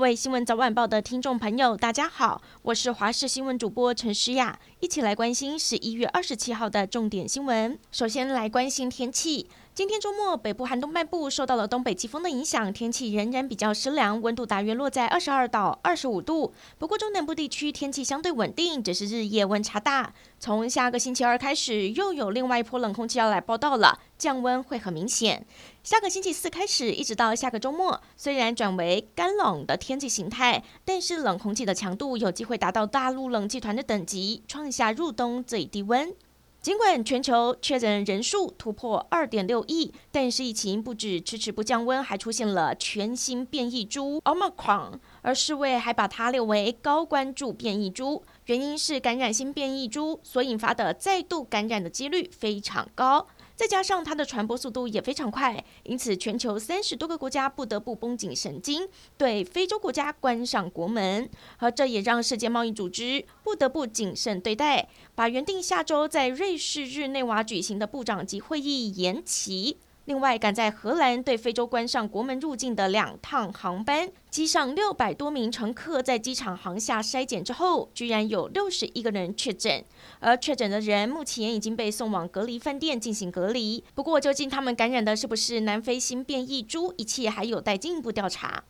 各位新闻早晚报的听众朋友，大家好，我是华视新闻主播陈诗雅，一起来关心十一月二十七号的重点新闻。首先来关心天气。今天周末，北部寒冬漫步受到了东北季风的影响，天气仍然比较湿凉，温度大约落在二十二到二十五度。不过中南部地区天气相对稳定，只是日夜温差大。从下个星期二开始，又有另外一波冷空气要来报道了，降温会很明显。下个星期四开始，一直到下个周末，虽然转为干冷的天气形态，但是冷空气的强度有机会达到大陆冷气团的等级，创下入冬最低温。尽管全球确诊人数突破二点六亿，但是疫情不止迟迟不降温，还出现了全新变异株 Omicron，而世卫还把它列为高关注变异株，原因是感染新变异株所引发的再度感染的几率非常高。再加上它的传播速度也非常快，因此全球三十多个国家不得不绷紧神经，对非洲国家关上国门，而这也让世界贸易组织不得不谨慎对待，把原定下周在瑞士日内瓦举行的部长级会议延期。另外，赶在荷兰对非洲关上国门入境的两趟航班，机上六百多名乘客在机场航下筛检之后，居然有六十一个人确诊，而确诊的人目前已经被送往隔离饭店进行隔离。不过，究竟他们感染的是不是南非新变异株，一切还有待进一步调查。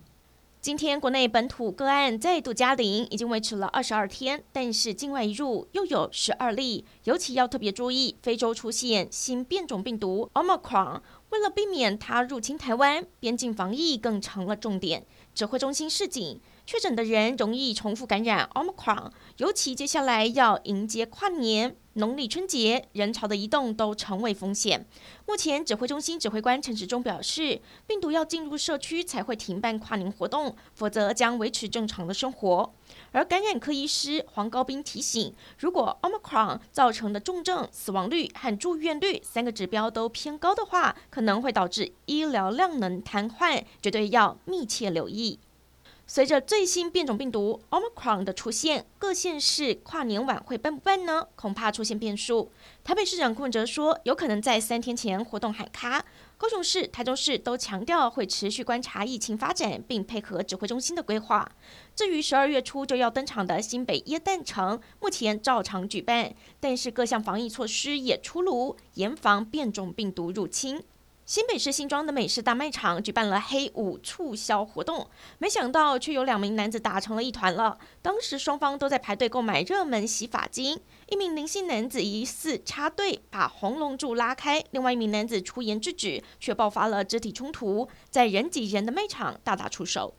今天国内本土个案再度加零，已经维持了二十二天，但是境外一入又有十二例，尤其要特别注意非洲出现新变种病毒 Omicron。为了避免它入侵台湾，边境防疫更成了重点。指挥中心示警，确诊的人容易重复感染 Omicron，尤其接下来要迎接跨年、农历春节，人潮的移动都成为风险。目前指挥中心指挥官陈时中表示，病毒要进入社区才会停办跨年活动，否则将维持正常的生活。而感染科医师黄高斌提醒，如果 Omicron 造成的重症、死亡率和住院率三个指标都偏高的话，可能会导致医疗量能瘫痪，绝对要密切留意。随着最新变种病毒 Omicron 的出现，各县市跨年晚会办不办呢？恐怕出现变数。台北市长柯文哲说，有可能在三天前活动喊卡。高雄市、台中市都强调会持续观察疫情发展，并配合指挥中心的规划。至于十二月初就要登场的新北耶诞城，目前照常举办，但是各项防疫措施也出炉，严防变种病毒入侵。新北市新庄的美式大卖场举办了黑五促销活动，没想到却有两名男子打成了一团了。当时双方都在排队购买热门洗发精，一名林姓男子疑似插队把红龙柱拉开，另外一名男子出言制止，却爆发了肢体冲突，在人挤人的卖场大打出手。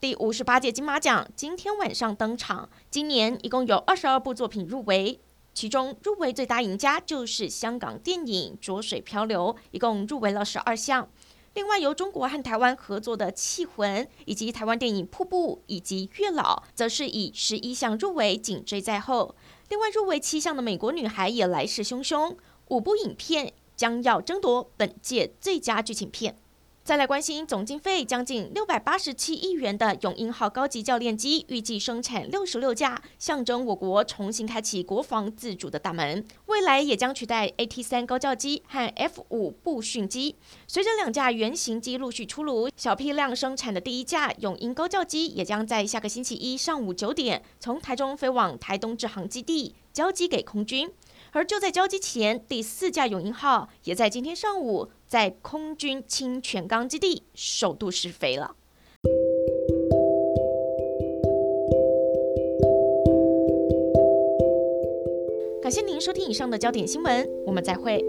第五十八届金马奖今天晚上登场，今年一共有二十二部作品入围。其中入围最大赢家就是香港电影《浊水漂流》，一共入围了十二项。另外，由中国和台湾合作的《气魂》，以及台湾电影《瀑布》以及《月老》，则是以十一项入围紧追在后。另外，入围七项的《美国女孩》也来势汹汹，五部影片将要争夺本届最佳剧情片。再来关心总经费将近六百八十七亿元的永鹰号高级教练机，预计生产六十六架，象征我国重新开启国防自主的大门。未来也将取代 AT 三高教机和 F 五步训机。随着两架原型机陆续出炉，小批量生产的第一架永鹰高教机也将在下个星期一上午九点从台中飞往台东制航基地交机给空军。而就在交接前，第四架永鹰号也在今天上午在空军清泉岗基地首度试飞了。感谢您收听以上的焦点新闻，我们再会。